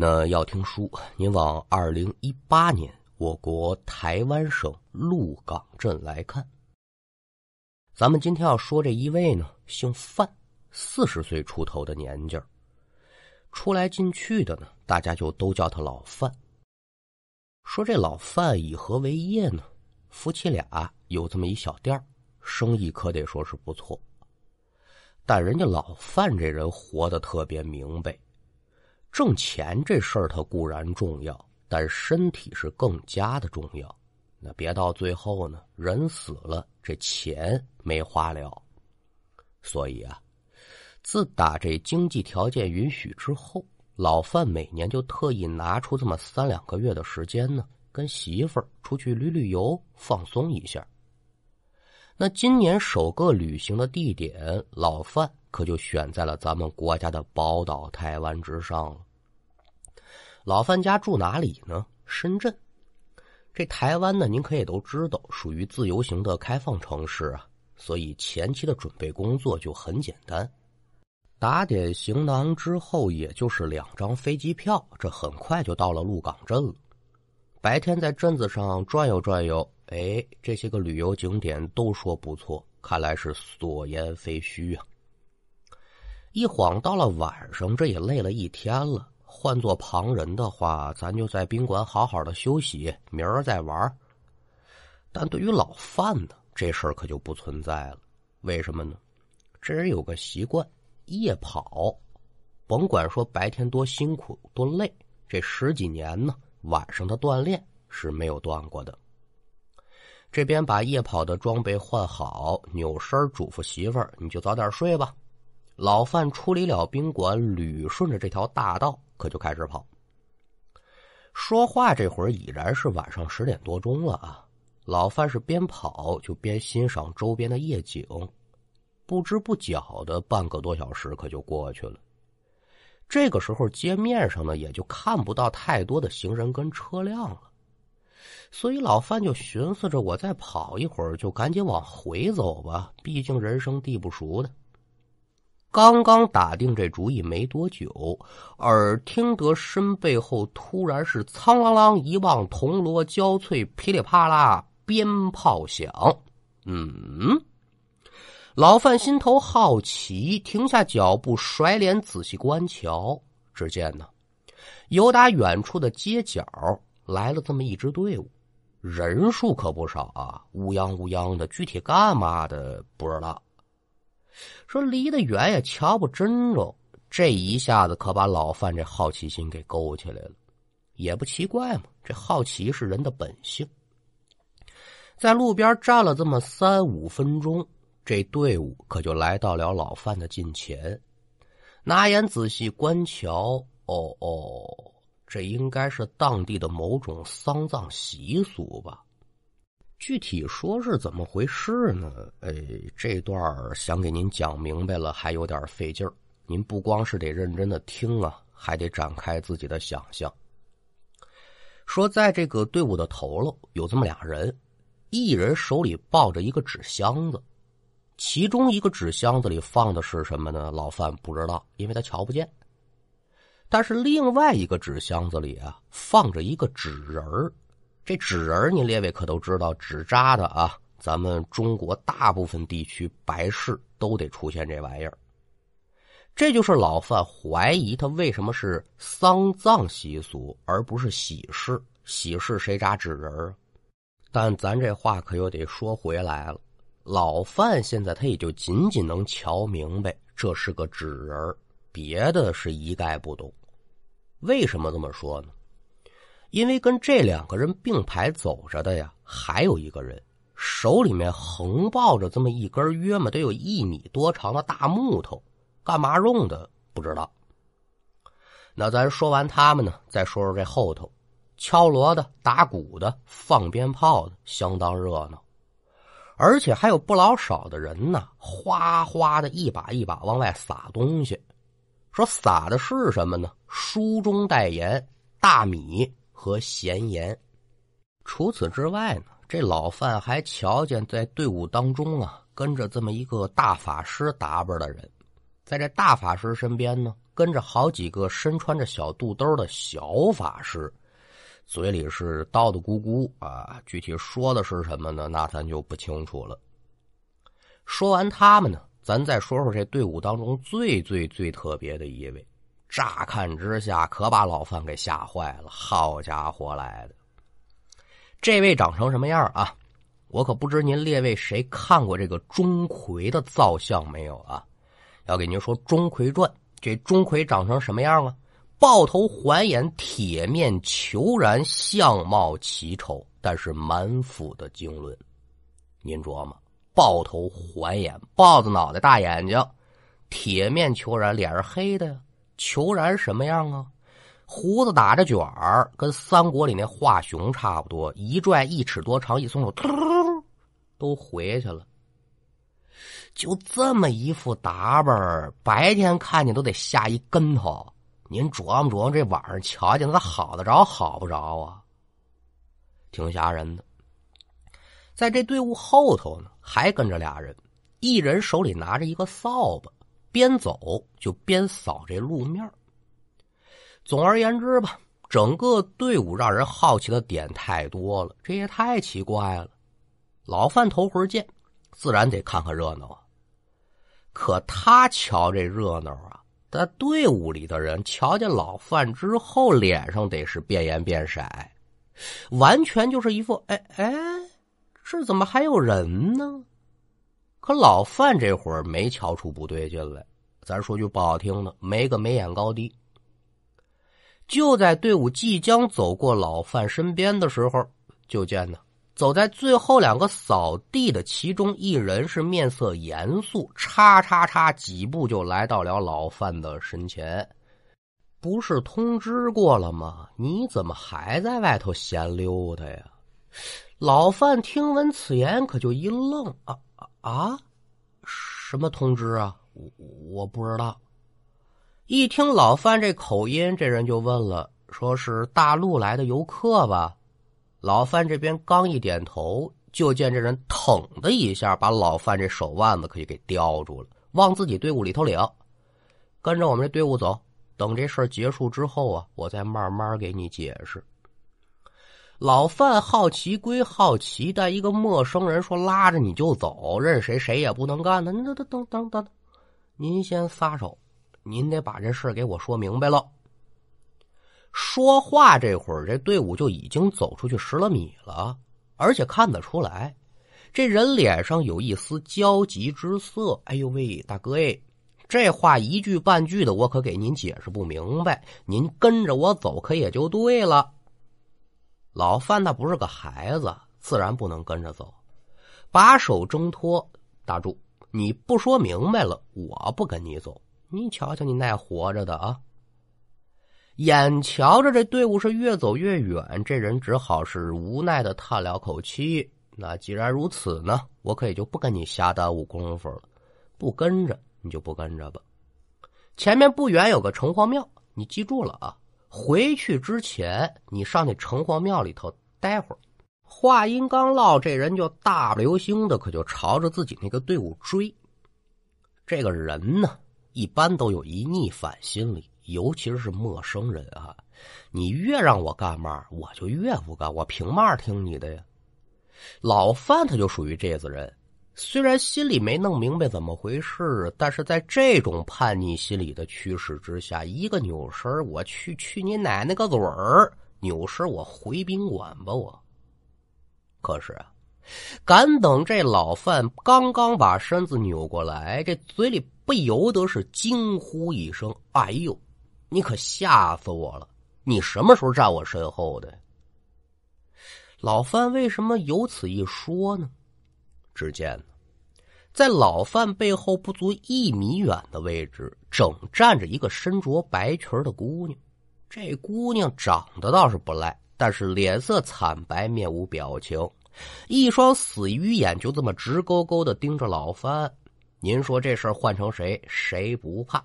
那要听书，您往二零一八年我国台湾省鹿港镇来看。咱们今天要说这一位呢，姓范，四十岁出头的年纪儿，出来进去的呢，大家就都叫他老范。说这老范以何为业呢？夫妻俩有这么一小店生意可得说是不错。但人家老范这人活得特别明白。挣钱这事儿它固然重要，但身体是更加的重要。那别到最后呢，人死了，这钱没花了。所以啊，自打这经济条件允许之后，老范每年就特意拿出这么三两个月的时间呢，跟媳妇儿出去旅旅游，放松一下。那今年首个旅行的地点，老范。可就选在了咱们国家的宝岛台湾之上了。老范家住哪里呢？深圳。这台湾呢，您可也都知道，属于自由行的开放城市啊，所以前期的准备工作就很简单。打点行囊之后，也就是两张飞机票，这很快就到了鹿港镇了。白天在镇子上转悠转悠，哎，这些个旅游景点都说不错，看来是所言非虚啊。一晃到了晚上，这也累了一天了。换做旁人的话，咱就在宾馆好好的休息，明儿再玩。但对于老范呢，这事儿可就不存在了。为什么呢？这人有个习惯，夜跑。甭管说白天多辛苦多累，这十几年呢，晚上的锻炼是没有断过的。这边把夜跑的装备换好，扭身嘱咐媳妇儿：“你就早点睡吧。”老范出离了宾馆，捋顺着这条大道，可就开始跑。说话这会儿已然是晚上十点多钟了啊！老范是边跑就边欣赏周边的夜景，不知不觉的半个多小时可就过去了。这个时候街面上呢也就看不到太多的行人跟车辆了，所以老范就寻思着：我再跑一会儿，就赶紧往回走吧，毕竟人生地不熟的。刚刚打定这主意没多久，耳听得身背后突然是苍啷啷一望铜锣交脆，噼里啪啦鞭炮响。嗯，老范心头好奇，停下脚步，甩脸仔细观瞧。只见呢，由打远处的街角来了这么一支队伍，人数可不少啊，乌泱乌泱的，具体干嘛的不知道。说离得远也瞧不真着，这一下子可把老范这好奇心给勾起来了。也不奇怪嘛，这好奇是人的本性。在路边站了这么三五分钟，这队伍可就来到了老范的近前，拿眼仔细观瞧。哦哦，这应该是当地的某种丧葬习俗吧。具体说是怎么回事呢？哎，这段想给您讲明白了，还有点费劲儿。您不光是得认真的听啊，还得展开自己的想象。说，在这个队伍的头喽，有这么俩人，一人手里抱着一个纸箱子，其中一个纸箱子里放的是什么呢？老范不知道，因为他瞧不见。但是另外一个纸箱子里啊，放着一个纸人儿。这纸人你列位可都知道，纸扎的啊。咱们中国大部分地区白事都得出现这玩意儿。这就是老范怀疑他为什么是丧葬习俗，而不是喜事。喜事谁扎纸人啊？但咱这话可又得说回来了。老范现在他也就仅仅能瞧明白这是个纸人别的是一概不懂。为什么这么说呢？因为跟这两个人并排走着的呀，还有一个人手里面横抱着这么一根约么得有一米多长的大木头，干嘛用的不知道。那咱说完他们呢，再说说这后头，敲锣的、打鼓的、放鞭炮的，相当热闹，而且还有不老少的人呢，哗哗的一把一把往外撒东西，说撒的是什么呢？书中代言大米。和闲言。除此之外呢，这老范还瞧见在队伍当中啊，跟着这么一个大法师打扮的人，在这大法师身边呢，跟着好几个身穿着小肚兜的小法师，嘴里是叨叨咕咕啊。具体说的是什么呢？那咱就不清楚了。说完他们呢，咱再说说这队伍当中最最最特别的一位。乍看之下，可把老范给吓坏了。好家伙来的！这位长成什么样啊？我可不知您列位谁看过这个钟馗的造像没有啊？要给您说《钟馗传》，这钟馗长成什么样啊？豹头环眼，铁面虬髯，相貌奇丑，但是满腹的经纶。您琢磨，豹头环眼，豹子脑袋，大眼睛，铁面虬髯，脸是黑的呀。裘然什么样啊？胡子打着卷儿，跟三国里那华雄差不多，一拽一尺多长，一松手，突都回去了。就这么一副打扮，白天看见都得吓一跟头。您琢磨琢磨，这晚上瞧见他好得着好不着啊？挺吓人的。在这队伍后头呢，还跟着俩人，一人手里拿着一个扫把。边走就边扫这路面总而言之吧，整个队伍让人好奇的点太多了，这也太奇怪了。老范头回见，自然得看看热闹啊。可他瞧这热闹啊，在队伍里的人瞧见老范之后，脸上得是变颜变色，完全就是一副哎哎，这怎么还有人呢？可老范这会儿没瞧出不对劲来，咱说句不好听的，没个眉眼高低。就在队伍即将走过老范身边的时候，就见呢，走在最后两个扫地的其中一人是面色严肃，叉叉叉几步就来到了老范的身前。不是通知过了吗？你怎么还在外头闲溜达呀？老范听闻此言，可就一愣啊。啊，什么通知啊？我我不知道。一听老范这口音，这人就问了，说是大陆来的游客吧？老范这边刚一点头，就见这人腾的一下把老范这手腕子可以给叼住了，往自己队伍里头领，跟着我们这队伍走。等这事儿结束之后啊，我再慢慢给你解释。老范好奇归好奇，但一个陌生人说拉着你就走，任谁谁也不能干的。那等等等等，您先撒手，您得把这事给我说明白了。说话这会儿，这队伍就已经走出去十来米了，而且看得出来，这人脸上有一丝焦急之色。哎呦喂，大哥哎，这话一句半句的，我可给您解释不明白，您跟着我走可也就对了。老范他不是个孩子，自然不能跟着走，把手挣脱。大柱，你不说明白了，我不跟你走。你瞧瞧，你那活着的啊！眼瞧着这队伍是越走越远，这人只好是无奈的叹了口气。那既然如此呢，我可也就不跟你瞎耽误功夫了。不跟着你就不跟着吧。前面不远有个城隍庙，你记住了啊。回去之前，你上那城隍庙里头待会儿。话音刚落，这人就大流星的，可就朝着自己那个队伍追。这个人呢，一般都有一逆反心理，尤其是陌生人啊。你越让我干嘛，我就越不干，我凭嘛听你的呀？老范他就属于这子人。虽然心里没弄明白怎么回事，但是在这种叛逆心理的驱使之下，一个扭身我去去你奶奶个嘴儿！扭身我回宾馆吧，我。可是啊，敢等这老范刚刚把身子扭过来，这嘴里不由得是惊呼一声：“哎呦，你可吓死我了！你什么时候站我身后的？”老范为什么有此一说呢？只见，在老范背后不足一米远的位置，正站着一个身着白裙的姑娘。这姑娘长得倒是不赖，但是脸色惨白，面无表情，一双死鱼眼就这么直勾勾的盯着老范。您说这事儿换成谁，谁不怕？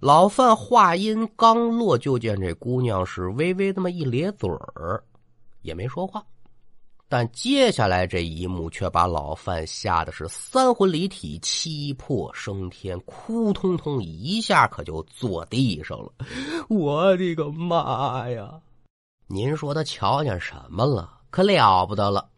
老范话音刚落，就见这姑娘是微微那么一咧嘴儿，也没说话。但接下来这一幕却把老范吓得是三魂离体、七魄升天，哭通通一下可就坐地上了。我的个妈呀！您说他瞧见什么了？可了不得了！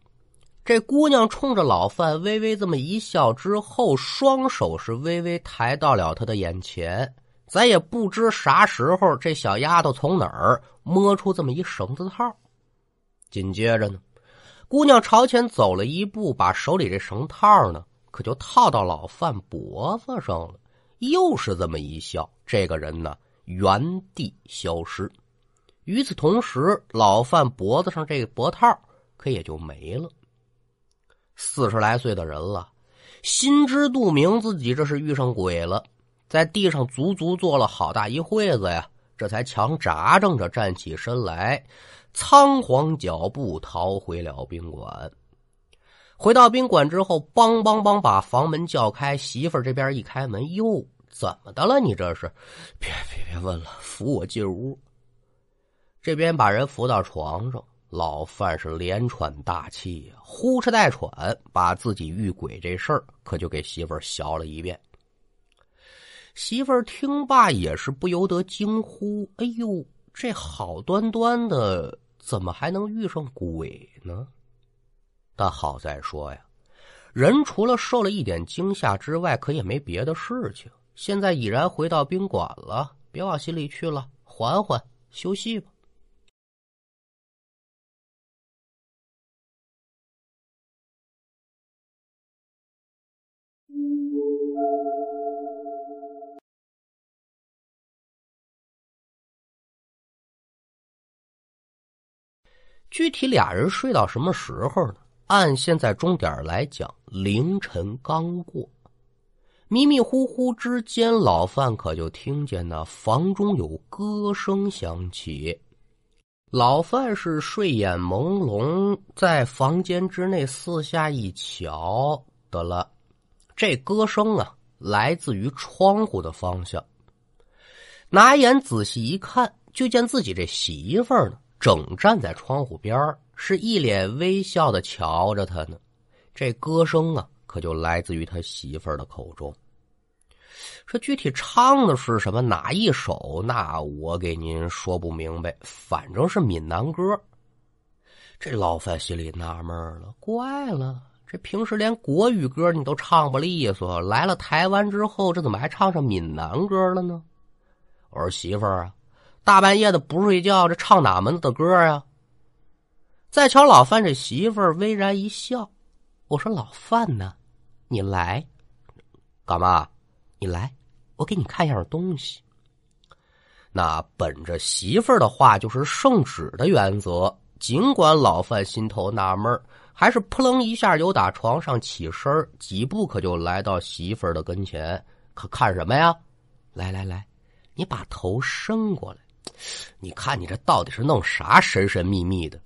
这姑娘冲着老范微微这么一笑之后，双手是微微抬到了他的眼前。咱也不知啥时候这小丫头从哪儿摸出这么一绳子套，紧接着呢。姑娘朝前走了一步，把手里这绳套呢，可就套到老范脖子上了。又是这么一笑，这个人呢原地消失。与此同时，老范脖子上这个脖套可也就没了。四十来岁的人了，心知肚明自己这是遇上鬼了，在地上足足坐了好大一会子呀，这才强扎正着站起身来。仓皇脚步逃回了宾馆。回到宾馆之后，梆梆梆把房门叫开。媳妇儿这边一开门，哟，怎么的了？你这是？别别别问了，扶我进屋。这边把人扶到床上，老范是连喘大气，呼哧带喘，把自己遇鬼这事儿可就给媳妇儿学了一遍。媳妇儿听罢也是不由得惊呼：“哎呦，这好端端的！”怎么还能遇上鬼呢？但好在说呀，人除了受了一点惊吓之外，可也没别的事情。现在已然回到宾馆了，别往心里去了，缓缓休息吧。具体俩人睡到什么时候呢？按现在钟点来讲，凌晨刚过，迷迷糊糊之间，老范可就听见那房中有歌声响起。老范是睡眼朦胧，在房间之内四下一瞧，得了，这歌声啊，来自于窗户的方向。拿眼仔细一看，就见自己这媳妇儿呢。整站在窗户边是一脸微笑的瞧着他呢。这歌声啊，可就来自于他媳妇儿的口中。说具体唱的是什么哪一首，那我给您说不明白。反正是闽南歌。这老范心里纳闷了，怪了，这平时连国语歌你都唱不利索，来了台湾之后，这怎么还唱上闽南歌了呢？我说媳妇儿啊。大半夜的不睡觉，这唱哪门子的歌呀？再瞧老范这媳妇儿，微然一笑。我说老范呢？你来干嘛？你来，我给你看样东西。那本着媳妇儿的话就是圣旨的原则，尽管老范心头纳闷还是扑棱一下由打床上起身，几步可就来到媳妇儿的跟前。可看什么呀？来来来，你把头伸过来。你看，你这到底是弄啥神神秘秘的？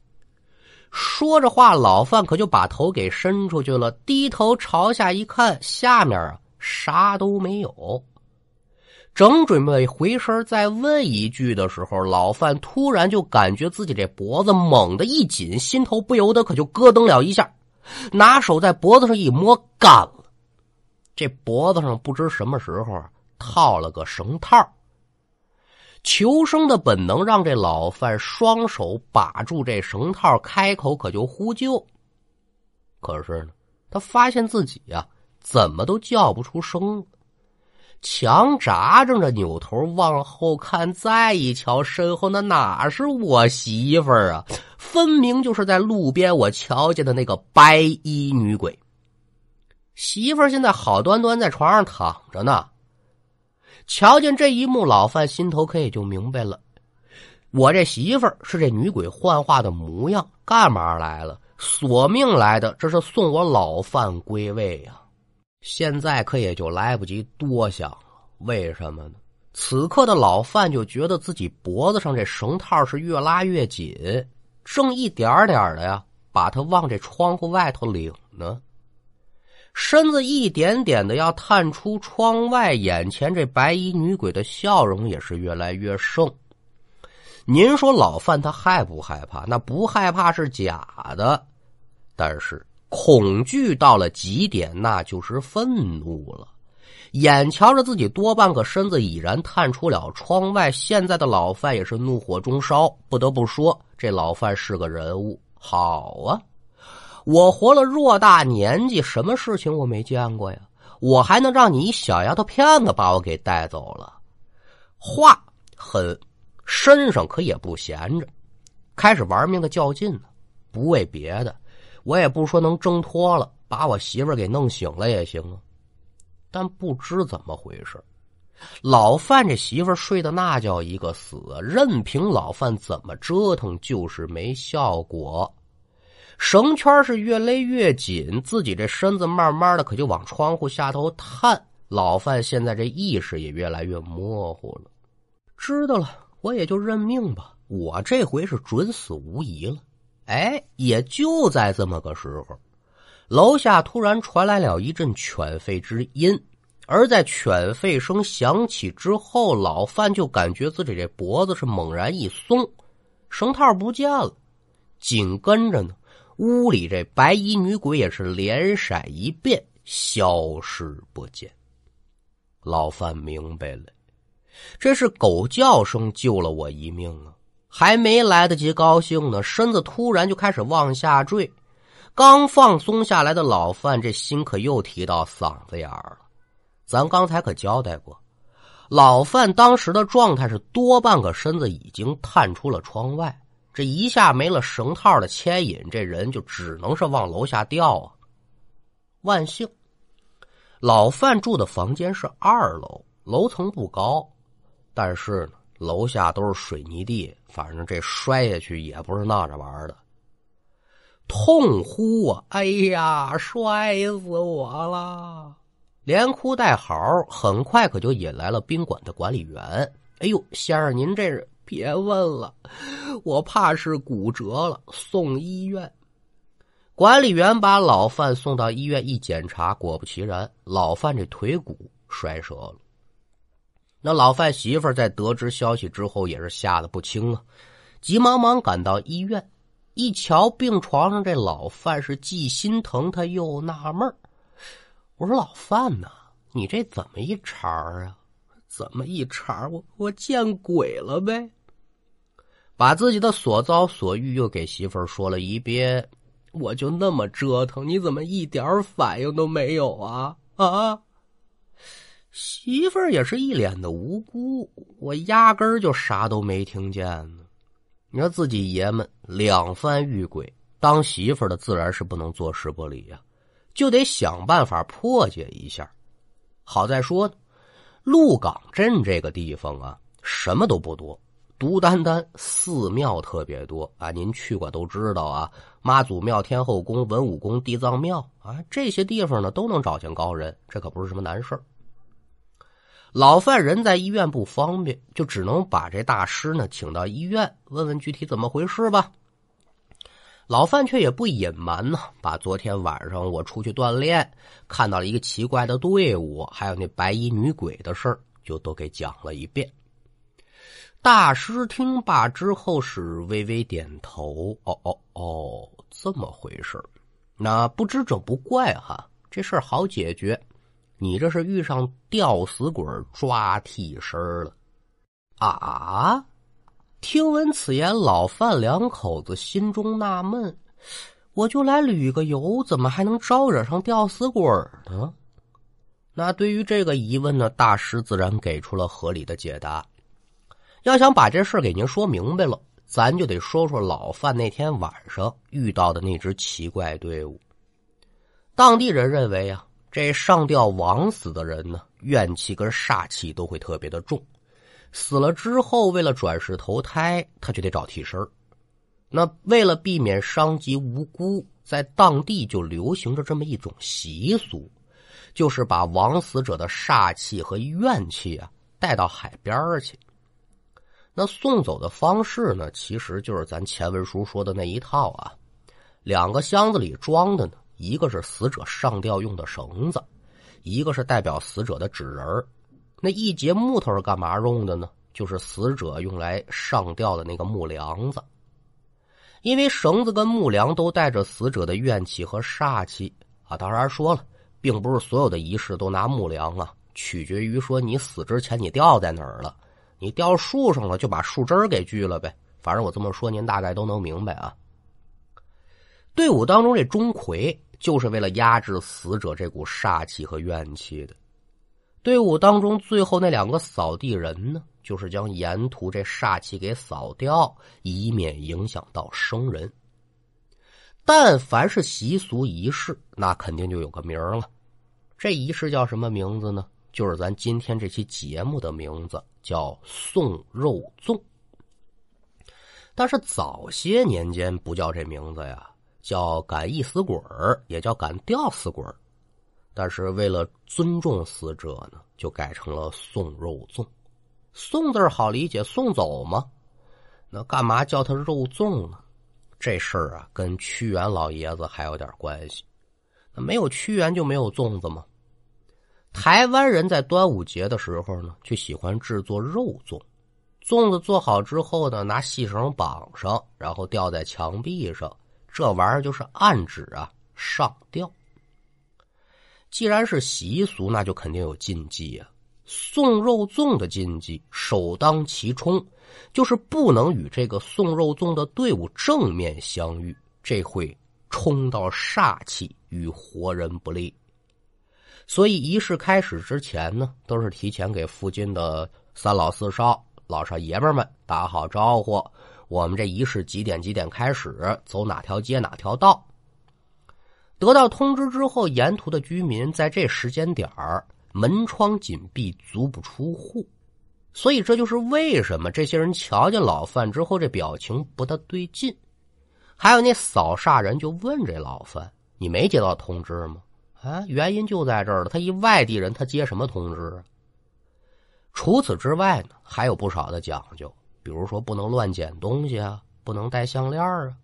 说着话，老范可就把头给伸出去了，低头朝下一看，下面啊啥都没有。正准备回身再问一句的时候，老范突然就感觉自己这脖子猛地一紧，心头不由得可就咯噔了一下，拿手在脖子上一摸，干了。这脖子上不知什么时候套了个绳套。求生的本能让这老范双手把住这绳套，开口可就呼救。可是呢，他发现自己呀，怎么都叫不出声。强扎着着，扭头往后看，再一瞧，身后那哪是我媳妇儿啊？分明就是在路边我瞧见的那个白衣女鬼。媳妇儿现在好端端在床上躺着呢。瞧见这一幕，老范心头可也就明白了。我这媳妇儿是这女鬼幻化的模样，干嘛来了？索命来的，这是送我老范归位呀！现在可也就来不及多想了。为什么呢？此刻的老范就觉得自己脖子上这绳套是越拉越紧，正一点点的呀，把他往这窗户外头领呢。身子一点点的要探出窗外，眼前这白衣女鬼的笑容也是越来越盛。您说老范他害不害怕？那不害怕是假的。但是恐惧到了极点，那就是愤怒了。眼瞧着自己多半个身子已然探出了窗外，现在的老范也是怒火中烧。不得不说，这老范是个人物。好啊，我活了偌大年纪，什么事情我没见过呀？我还能让你一小丫头片子把我给带走了？话狠，身上可也不闲着，开始玩命的较劲呢。不为别的，我也不说能挣脱了，把我媳妇给弄醒了也行啊。但不知怎么回事，老范这媳妇睡的那叫一个死，任凭老范怎么折腾，就是没效果。绳圈是越勒越紧，自己这身子慢慢的可就往窗户下头探。老范现在这意识也越来越模糊了。知道了，我也就认命吧。我这回是准死无疑了。哎，也就在这么个时候。楼下突然传来了一阵犬吠之音，而在犬吠声响起之后，老范就感觉自己这脖子是猛然一松，绳套不见了。紧跟着呢，屋里这白衣女鬼也是连闪一变，消失不见。老范明白了，这是狗叫声救了我一命啊！还没来得及高兴呢，身子突然就开始往下坠。刚放松下来的老范，这心可又提到嗓子眼儿了。咱刚才可交代过，老范当时的状态是多半个身子已经探出了窗外，这一下没了绳套的牵引，这人就只能是往楼下掉啊。万幸，老范住的房间是二楼，楼层不高，但是呢，楼下都是水泥地，反正这摔下去也不是闹着玩的。痛呼啊！哎呀，摔死我了！连哭带嚎，很快可就引来了宾馆的管理员。哎呦，先生，您这是别问了，我怕是骨折了，送医院。管理员把老范送到医院一检查，果不其然，老范这腿骨摔折了。那老范媳妇在得知消息之后，也是吓得不轻啊，急忙忙赶到医院。一瞧病床上这老范，是既心疼他又纳闷我说：“老范呐，你这怎么一茬啊？怎么一茬？我我见鬼了呗！”把自己的所遭所遇又给媳妇儿说了一遍。我就那么折腾，你怎么一点反应都没有啊？啊！媳妇儿也是一脸的无辜，我压根儿就啥都没听见呢。你说自己爷们两番遇鬼，当媳妇的自然是不能坐视不理呀，就得想办法破解一下。好在说，鹿港镇这个地方啊，什么都不多，独单单寺庙特别多啊。您去过都知道啊，妈祖庙、天后宫、文武宫、地藏庙啊，这些地方呢都能找见高人，这可不是什么难事。老范人在医院不方便，就只能把这大师呢请到医院，问问具体怎么回事吧。老范却也不隐瞒呢，把昨天晚上我出去锻炼看到了一个奇怪的队伍，还有那白衣女鬼的事，就都给讲了一遍。大师听罢之后是微微点头：“哦哦哦，这么回事那不知者不怪哈，这事儿好解决。”你这是遇上吊死鬼抓替身了啊！听闻此言，老范两口子心中纳闷：我就来旅个游，怎么还能招惹上吊死鬼呢？那对于这个疑问呢，大师自然给出了合理的解答。要想把这事给您说明白了，咱就得说说老范那天晚上遇到的那支奇怪队伍。当地人认为啊。这上吊枉死的人呢，怨气跟煞气都会特别的重。死了之后，为了转世投胎，他就得找替身那为了避免伤及无辜，在当地就流行着这么一种习俗，就是把枉死者的煞气和怨气啊带到海边去。那送走的方式呢，其实就是咱前文书说的那一套啊，两个箱子里装的呢。一个是死者上吊用的绳子，一个是代表死者的纸人那一节木头是干嘛用的呢？就是死者用来上吊的那个木梁子。因为绳子跟木梁都带着死者的怨气和煞气啊。当然说了，并不是所有的仪式都拿木梁啊，取决于说你死之前你吊在哪儿了。你掉树上了，就把树枝给锯了呗。反正我这么说，您大概都能明白啊。队伍当中这钟馗，就是为了压制死者这股煞气和怨气的。队伍当中最后那两个扫地人呢？就是将沿途这煞气给扫掉，以免影响到生人。但凡是习俗仪式，那肯定就有个名了。这仪式叫什么名字呢？就是咱今天这期节目的名字，叫送肉粽。但是早些年间不叫这名字呀，叫赶一死鬼儿，也叫赶吊死鬼儿。但是为了尊重死者呢，就改成了送肉粽。送字好理解，送走吗？那干嘛叫他肉粽呢？这事儿啊，跟屈原老爷子还有点关系。那没有屈原就没有粽子吗？台湾人在端午节的时候呢，就喜欢制作肉粽。粽子做好之后呢，拿细绳绑上，然后吊在墙壁上。这玩意儿就是暗指啊，上吊。既然是习俗，那就肯定有禁忌啊。送肉粽的禁忌首当其冲，就是不能与这个送肉粽的队伍正面相遇，这会冲到煞气，与活人不利。所以仪式开始之前呢，都是提前给附近的三老四少、老少爷们们打好招呼。我们这仪式几点几点开始，走哪条街哪条道。得到通知之后，沿途的居民在这时间点儿。门窗紧闭，足不出户，所以这就是为什么这些人瞧见老范之后，这表情不大对劲。还有那扫煞人就问这老范：“你没接到通知吗？”啊，原因就在这儿了。他一外地人，他接什么通知啊？除此之外呢，还有不少的讲究，比如说不能乱捡东西啊，不能戴项链啊。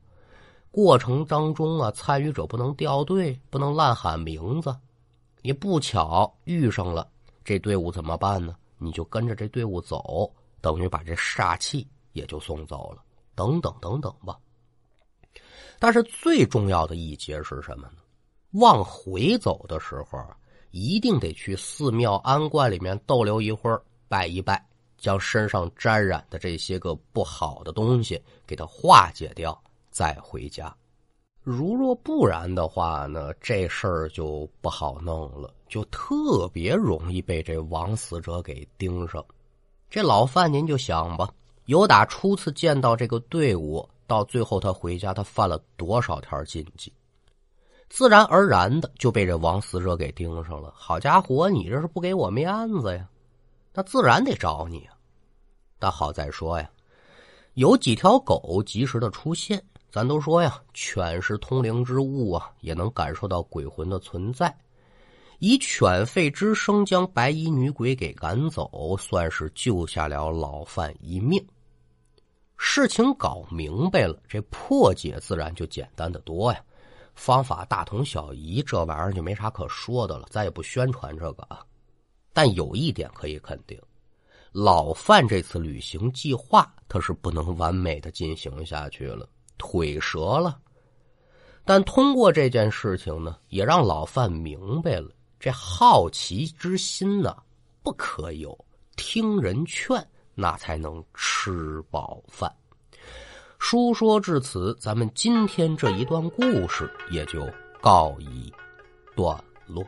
过程当中啊，参与者不能掉队，不能乱喊名字。你不巧遇上了这队伍怎么办呢？你就跟着这队伍走，等于把这煞气也就送走了。等等等等吧。但是最重要的一节是什么呢？往回走的时候，一定得去寺庙安观里面逗留一会儿，拜一拜，将身上沾染的这些个不好的东西给它化解掉，再回家。如若不然的话呢，这事儿就不好弄了，就特别容易被这枉死者给盯上。这老范，您就想吧，由打初次见到这个队伍到最后他回家，他犯了多少条禁忌？自然而然的就被这王死者给盯上了。好家伙，你这是不给我面子呀？那自然得找你啊。但好在说呀，有几条狗及时的出现。咱都说呀，犬是通灵之物啊，也能感受到鬼魂的存在。以犬吠之声将白衣女鬼给赶走，算是救下了老范一命。事情搞明白了，这破解自然就简单的多呀。方法大同小异，这玩意儿就没啥可说的了。咱也不宣传这个啊。但有一点可以肯定，老范这次旅行计划他是不能完美的进行下去了。腿折了，但通过这件事情呢，也让老范明白了，这好奇之心呢不可有，听人劝那才能吃饱饭。书说至此，咱们今天这一段故事也就告一段落。